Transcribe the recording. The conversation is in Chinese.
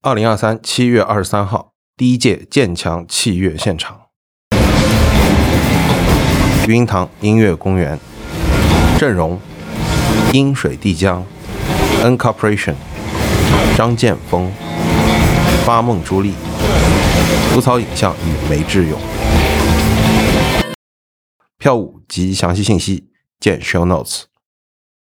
二零二三七月二十三号，第一届建强器乐现场，云堂音乐公园，阵容：音水地江、Incorporation、张建峰、发梦朱莉、胡草影像与梅志勇。票务及详细信息见 Show Notes。